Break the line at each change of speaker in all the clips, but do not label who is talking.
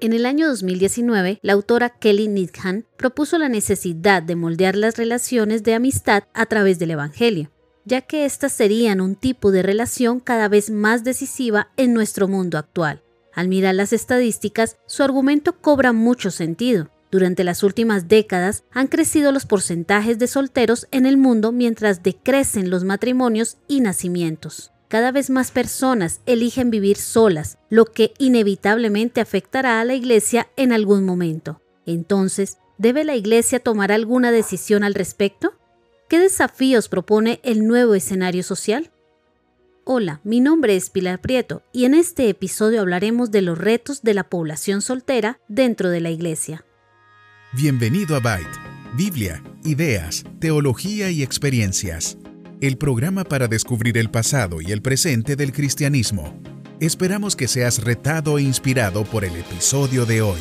En el año 2019, la autora Kelly Needham propuso la necesidad de moldear las relaciones de amistad a través del Evangelio, ya que éstas serían un tipo de relación cada vez más decisiva en nuestro mundo actual. Al mirar las estadísticas, su argumento cobra mucho sentido. Durante las últimas décadas han crecido los porcentajes de solteros en el mundo mientras decrecen los matrimonios y nacimientos cada vez más personas eligen vivir solas, lo que inevitablemente afectará a la Iglesia en algún momento. Entonces, ¿debe la Iglesia tomar alguna decisión al respecto? ¿Qué desafíos propone el nuevo escenario social? Hola, mi nombre es Pilar Prieto y en este episodio hablaremos de los retos de la población soltera dentro de la Iglesia.
Bienvenido a Byte, Biblia, ideas, teología y experiencias el programa para descubrir el pasado y el presente del cristianismo. Esperamos que seas retado e inspirado por el episodio de hoy.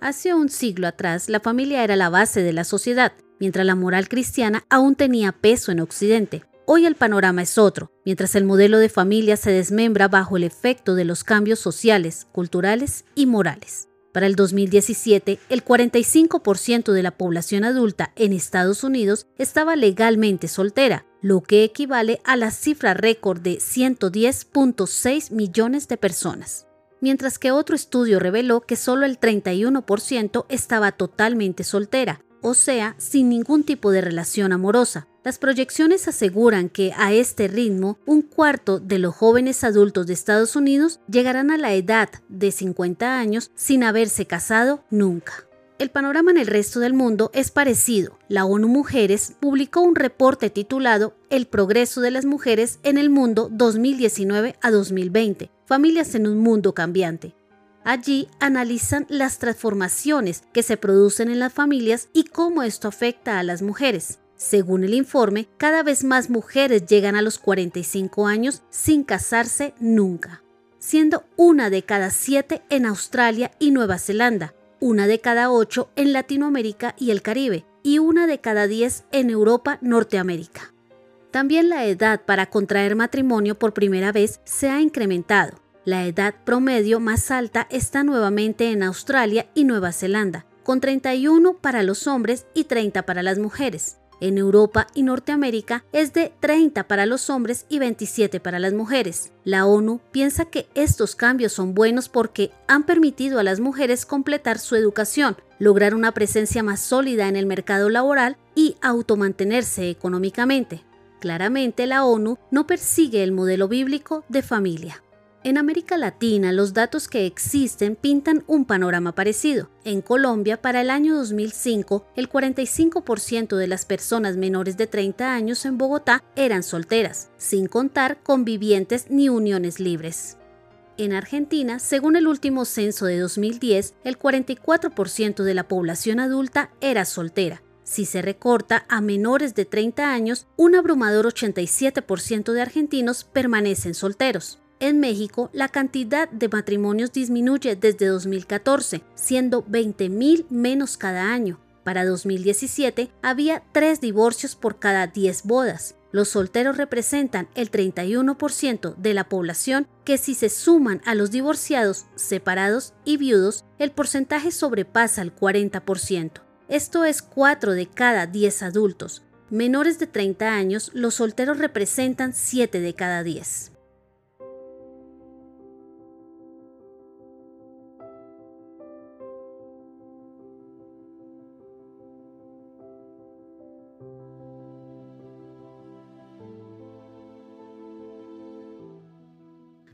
Hace un siglo atrás, la familia era la base de la sociedad, mientras la moral cristiana aún tenía peso en Occidente. Hoy el panorama es otro, mientras el modelo de familia se desmembra bajo el efecto de los cambios sociales, culturales y morales. Para el 2017, el 45% de la población adulta en Estados Unidos estaba legalmente soltera, lo que equivale a la cifra récord de 110.6 millones de personas. Mientras que otro estudio reveló que solo el 31% estaba totalmente soltera, o sea, sin ningún tipo de relación amorosa. Las proyecciones aseguran que a este ritmo, un cuarto de los jóvenes adultos de Estados Unidos llegarán a la edad de 50 años sin haberse casado nunca. El panorama en el resto del mundo es parecido. La ONU Mujeres publicó un reporte titulado El progreso de las mujeres en el mundo 2019 a 2020, familias en un mundo cambiante. Allí analizan las transformaciones que se producen en las familias y cómo esto afecta a las mujeres. Según el informe, cada vez más mujeres llegan a los 45 años sin casarse nunca, siendo una de cada siete en Australia y Nueva Zelanda, una de cada ocho en Latinoamérica y el Caribe, y una de cada diez en Europa, Norteamérica. También la edad para contraer matrimonio por primera vez se ha incrementado, la edad promedio más alta está nuevamente en Australia y Nueva Zelanda, con 31 para los hombres y 30 para las mujeres. En Europa y Norteamérica es de 30 para los hombres y 27 para las mujeres. La ONU piensa que estos cambios son buenos porque han permitido a las mujeres completar su educación, lograr una presencia más sólida en el mercado laboral y automantenerse económicamente. Claramente la ONU no persigue el modelo bíblico de familia. En América Latina, los datos que existen pintan un panorama parecido. En Colombia, para el año 2005, el 45% de las personas menores de 30 años en Bogotá eran solteras, sin contar convivientes ni uniones libres. En Argentina, según el último censo de 2010, el 44% de la población adulta era soltera. Si se recorta a menores de 30 años, un abrumador 87% de argentinos permanecen solteros. En México, la cantidad de matrimonios disminuye desde 2014, siendo 20.000 menos cada año. Para 2017 había 3 divorcios por cada 10 bodas. Los solteros representan el 31% de la población que si se suman a los divorciados, separados y viudos, el porcentaje sobrepasa el 40%. Esto es 4 de cada 10 adultos. Menores de 30 años, los solteros representan 7 de cada 10.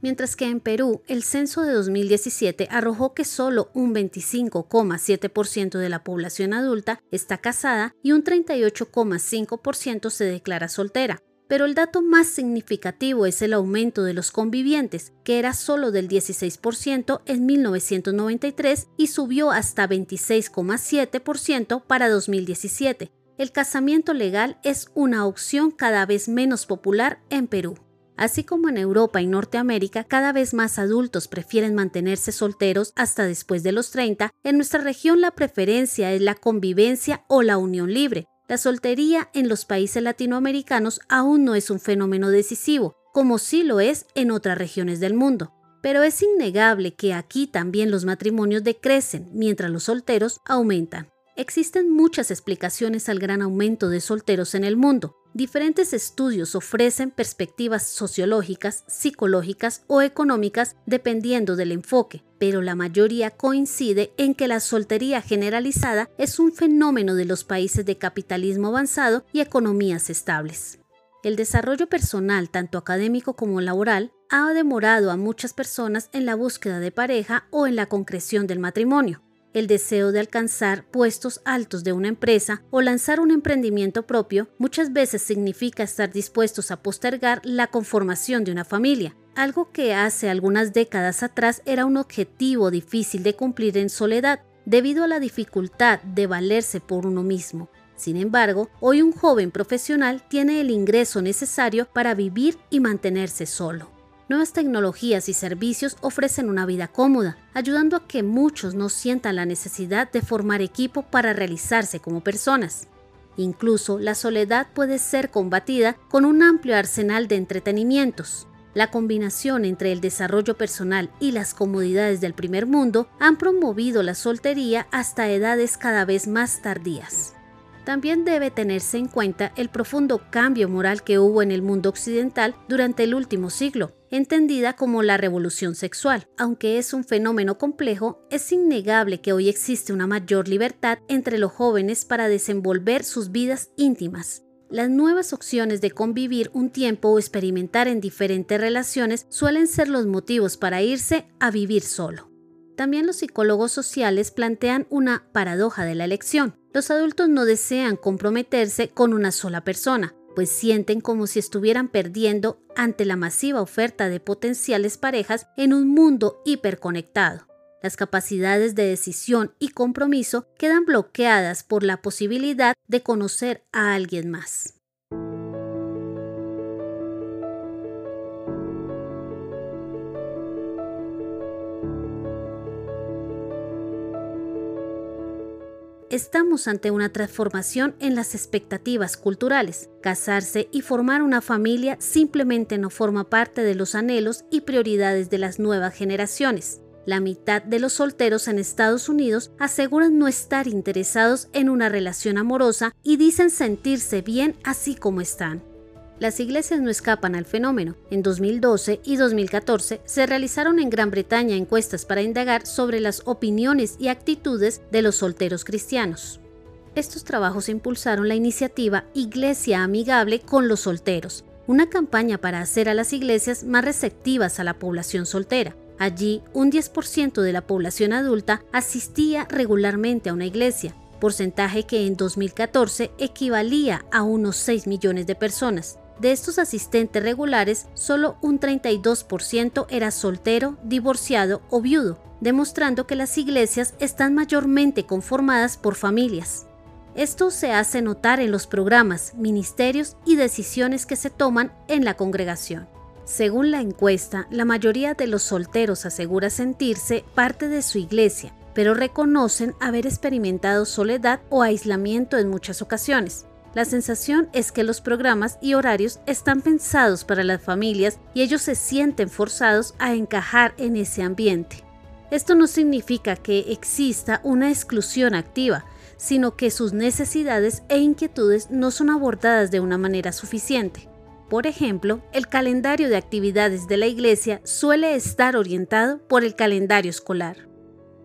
Mientras que en Perú el censo de 2017 arrojó que solo un 25,7% de la población adulta está casada y un 38,5% se declara soltera. Pero el dato más significativo es el aumento de los convivientes, que era solo del 16% en 1993 y subió hasta 26,7% para 2017. El casamiento legal es una opción cada vez menos popular en Perú. Así como en Europa y Norteamérica, cada vez más adultos prefieren mantenerse solteros hasta después de los 30, en nuestra región la preferencia es la convivencia o la unión libre, La soltería en los países latinoamericanos aún no es un fenómeno decisivo, como sí lo es en otras regiones del mundo. Pero es innegable que aquí también los matrimonios decrecen mientras los solteros aumentan. Existen muchas explicaciones al gran aumento de solteros en el mundo. Diferentes estudios ofrecen perspectivas sociológicas, psicológicas o económicas dependiendo del enfoque, pero la mayoría coincide en que la soltería generalizada es un fenómeno de los países de capitalismo avanzado y economías estables. El desarrollo personal, tanto académico como laboral, ha demorado a muchas personas en la búsqueda de pareja o en la concreción del matrimonio. El deseo de alcanzar puestos altos de una empresa o lanzar un emprendimiento propio muchas veces significa estar dispuestos a postergar la conformación de una familia, algo que hace algunas décadas atrás era un objetivo difícil de cumplir en soledad, debido a la dificultad de valerse por uno mismo. Sin embargo, hoy un joven profesional tiene el ingreso necesario para vivir y mantenerse solo. Nuevas tecnologías y servicios ofrecen una vida cómoda, ayudando a que muchos no sientan la necesidad de formar equipo para realizarse como personas. Incluso la soledad puede ser combatida con un amplio arsenal de entretenimientos. La combinación entre el desarrollo personal y las comodidades del primer mundo han promovido la soltería hasta edades cada vez más tardías. También debe tenerse en cuenta el profundo cambio moral que hubo en el mundo occidental durante el último siglo, entendida como la revolución sexual. Aunque es un fenómeno complejo, es innegable que hoy existe una mayor libertad entre los jóvenes para desenvolver sus vidas íntimas. Las nuevas opciones de convivir un tiempo o experimentar en diferentes relaciones suelen ser los motivos para irse a vivir solo. También los psicólogos sociales plantean una paradoja de la elección. Los adultos no desean comprometerse con una sola persona, pues sienten como si estuvieran perdiendo ante la masiva oferta de potenciales parejas en un mundo hiperconectado. Las capacidades de decisión y compromiso quedan bloqueadas por la posibilidad de conocer a alguien más. Estamos ante una transformación en las expectativas culturales. Casarse y formar una familia simplemente no forma parte de los anhelos y prioridades de las nuevas generaciones. La mitad de los solteros en Estados Unidos aseguran no estar interesados en una relación amorosa y dicen sentirse bien así como están. Las iglesias no escapan al fenómeno. En 2012 y 2014 se realizaron en Gran Bretaña encuestas para indagar sobre las opiniones y actitudes de los solteros cristianos. Estos trabajos impulsaron la iniciativa Iglesia Amigable con los Solteros, una campaña para hacer a las iglesias más receptivas a la población soltera. Allí, un 10% de la población adulta asistía regularmente a una iglesia, porcentaje que en 2014 equivalía a unos 6 millones de personas. De estos asistentes regulares, solo un 32% era soltero, divorciado o viudo, demostrando que las iglesias están mayormente conformadas por familias. Esto se hace notar en los programas, ministerios y decisiones que se toman en la congregación. Según la encuesta, la mayoría de los solteros asegura sentirse parte de su iglesia, pero reconocen haber experimentado soledad o aislamiento en muchas ocasiones. La sensación es que los programas y horarios están pensados para las familias y ellos se sienten forzados a encajar en ese ambiente. Esto no significa que exista una exclusión activa, sino que sus necesidades e inquietudes no son abordadas de una manera suficiente. Por ejemplo, el calendario de actividades de la iglesia suele estar orientado por el calendario escolar.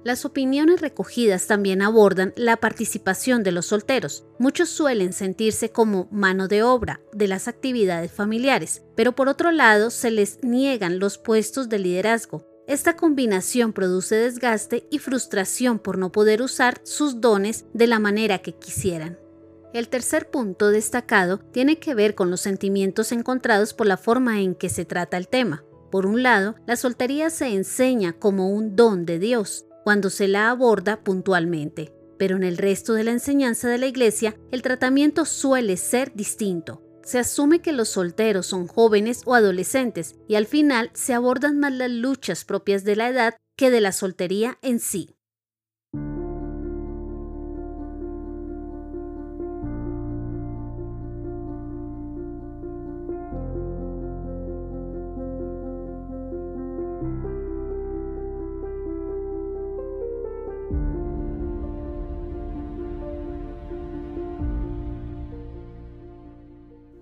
Las opiniones recogidas también abordan la participación de los solteros. Muchos suelen sentirse como mano de obra de las actividades familiares, pero por otro lado se les niegan los puestos de liderazgo. Esta combinación produce desgaste y frustración por no poder usar sus dones de la manera que quisieran. El tercer punto destacado tiene que ver con los sentimientos encontrados por la forma en que se trata el tema. Por un lado, la soltería se enseña como un don de Dios, cuando se la aborda puntualmente, pero en el resto de la enseñanza de la iglesia el tratamiento suele ser distinto. Se asume que los solteros son jóvenes o adolescentes y al final se abordan más las luchas propias de la edad que de la soltería en sí.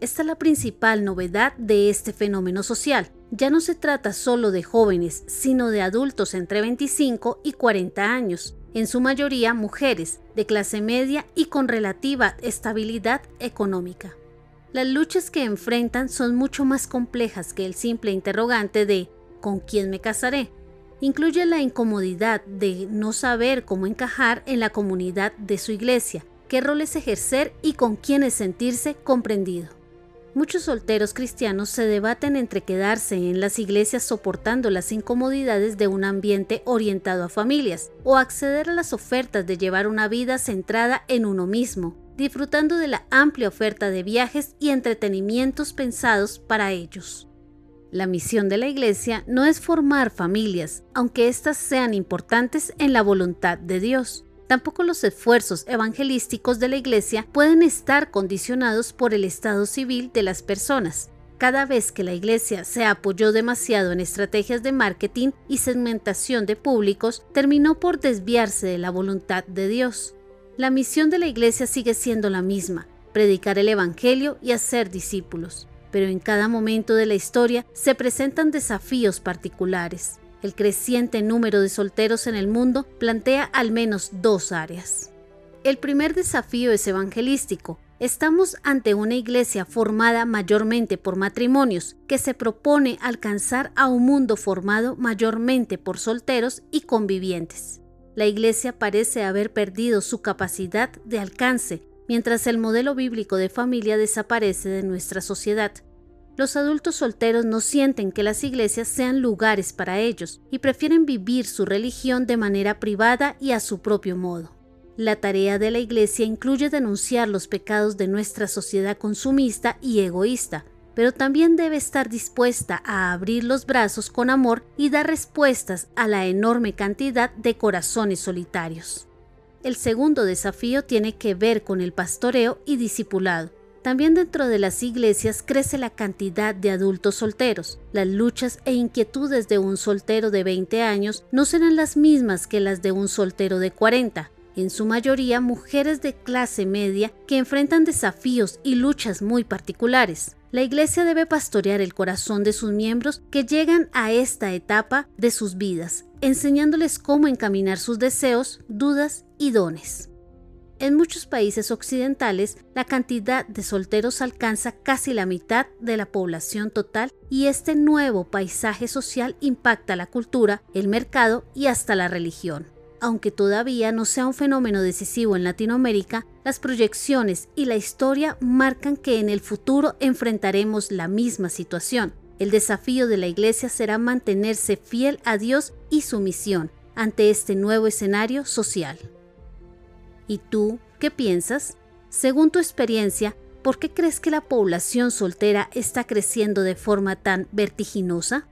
Esta es la principal novedad de este fenómeno social. Ya no se trata solo de jóvenes, sino de adultos entre 25 y 40 años, en su mayoría mujeres, de clase media y con relativa estabilidad económica. Las luchas que enfrentan son mucho más complejas que el simple interrogante de ¿con quién me casaré? Incluye la incomodidad de no saber cómo encajar en la comunidad de su iglesia, qué roles ejercer y con quiénes sentirse comprendido. Muchos solteros cristianos se debaten entre quedarse en las iglesias soportando las incomodidades de un ambiente orientado a familias o acceder a las ofertas de llevar una vida centrada en uno mismo, disfrutando de la amplia oferta de viajes y entretenimientos pensados para ellos. La misión de la Iglesia no es formar familias, aunque éstas sean importantes en la voluntad de Dios. Tampoco los esfuerzos evangelísticos de la Iglesia pueden estar condicionados por el estado civil de las personas. Cada vez que la Iglesia se apoyó demasiado en estrategias de marketing y segmentación de públicos, terminó por desviarse de la voluntad de Dios. La misión de la Iglesia sigue siendo la misma, predicar el Evangelio y hacer discípulos, pero en cada momento de la historia se presentan desafíos particulares. El creciente número de solteros en el mundo plantea al menos dos áreas. El primer desafío es evangelístico. Estamos ante una iglesia formada mayormente por matrimonios que se propone alcanzar a un mundo formado mayormente por solteros y convivientes. La iglesia parece haber perdido su capacidad de alcance mientras el modelo bíblico de familia desaparece de nuestra sociedad. Los adultos solteros no sienten que las iglesias sean lugares para ellos y prefieren vivir su religión de manera privada y a su propio modo. La tarea de la iglesia incluye denunciar los pecados de nuestra sociedad consumista y egoísta, pero también debe estar dispuesta a abrir los brazos con amor y dar respuestas a la enorme cantidad de corazones solitarios. El segundo desafío tiene que ver con el pastoreo y discipulado. También dentro de las iglesias crece la cantidad de adultos solteros. Las luchas e inquietudes de un soltero de 20 años no serán las mismas que las de un soltero de 40. En su mayoría mujeres de clase media que enfrentan desafíos y luchas muy particulares. La iglesia debe pastorear el corazón de sus miembros que llegan a esta etapa de sus vidas, enseñándoles cómo encaminar sus deseos, dudas y dones. En muchos países occidentales, la cantidad de solteros alcanza casi la mitad de la población total y este nuevo paisaje social impacta la cultura, el mercado y hasta la religión. Aunque todavía no sea un fenómeno decisivo en Latinoamérica, las proyecciones y la historia marcan que en el futuro enfrentaremos la misma situación. El desafío de la Iglesia será mantenerse fiel a Dios y su misión ante este nuevo escenario social. ¿Y tú qué piensas? Según tu experiencia, ¿por qué crees que la población soltera está creciendo de forma tan vertiginosa?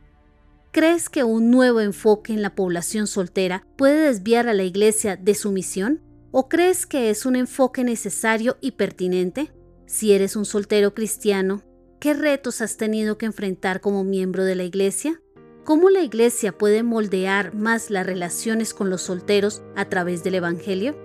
¿Crees que un nuevo enfoque en la población soltera puede desviar a la iglesia de su misión? ¿O crees que es un enfoque necesario y pertinente? Si eres un soltero cristiano, ¿qué retos has tenido que enfrentar como miembro de la iglesia? ¿Cómo la iglesia puede moldear más las relaciones con los solteros a través del Evangelio?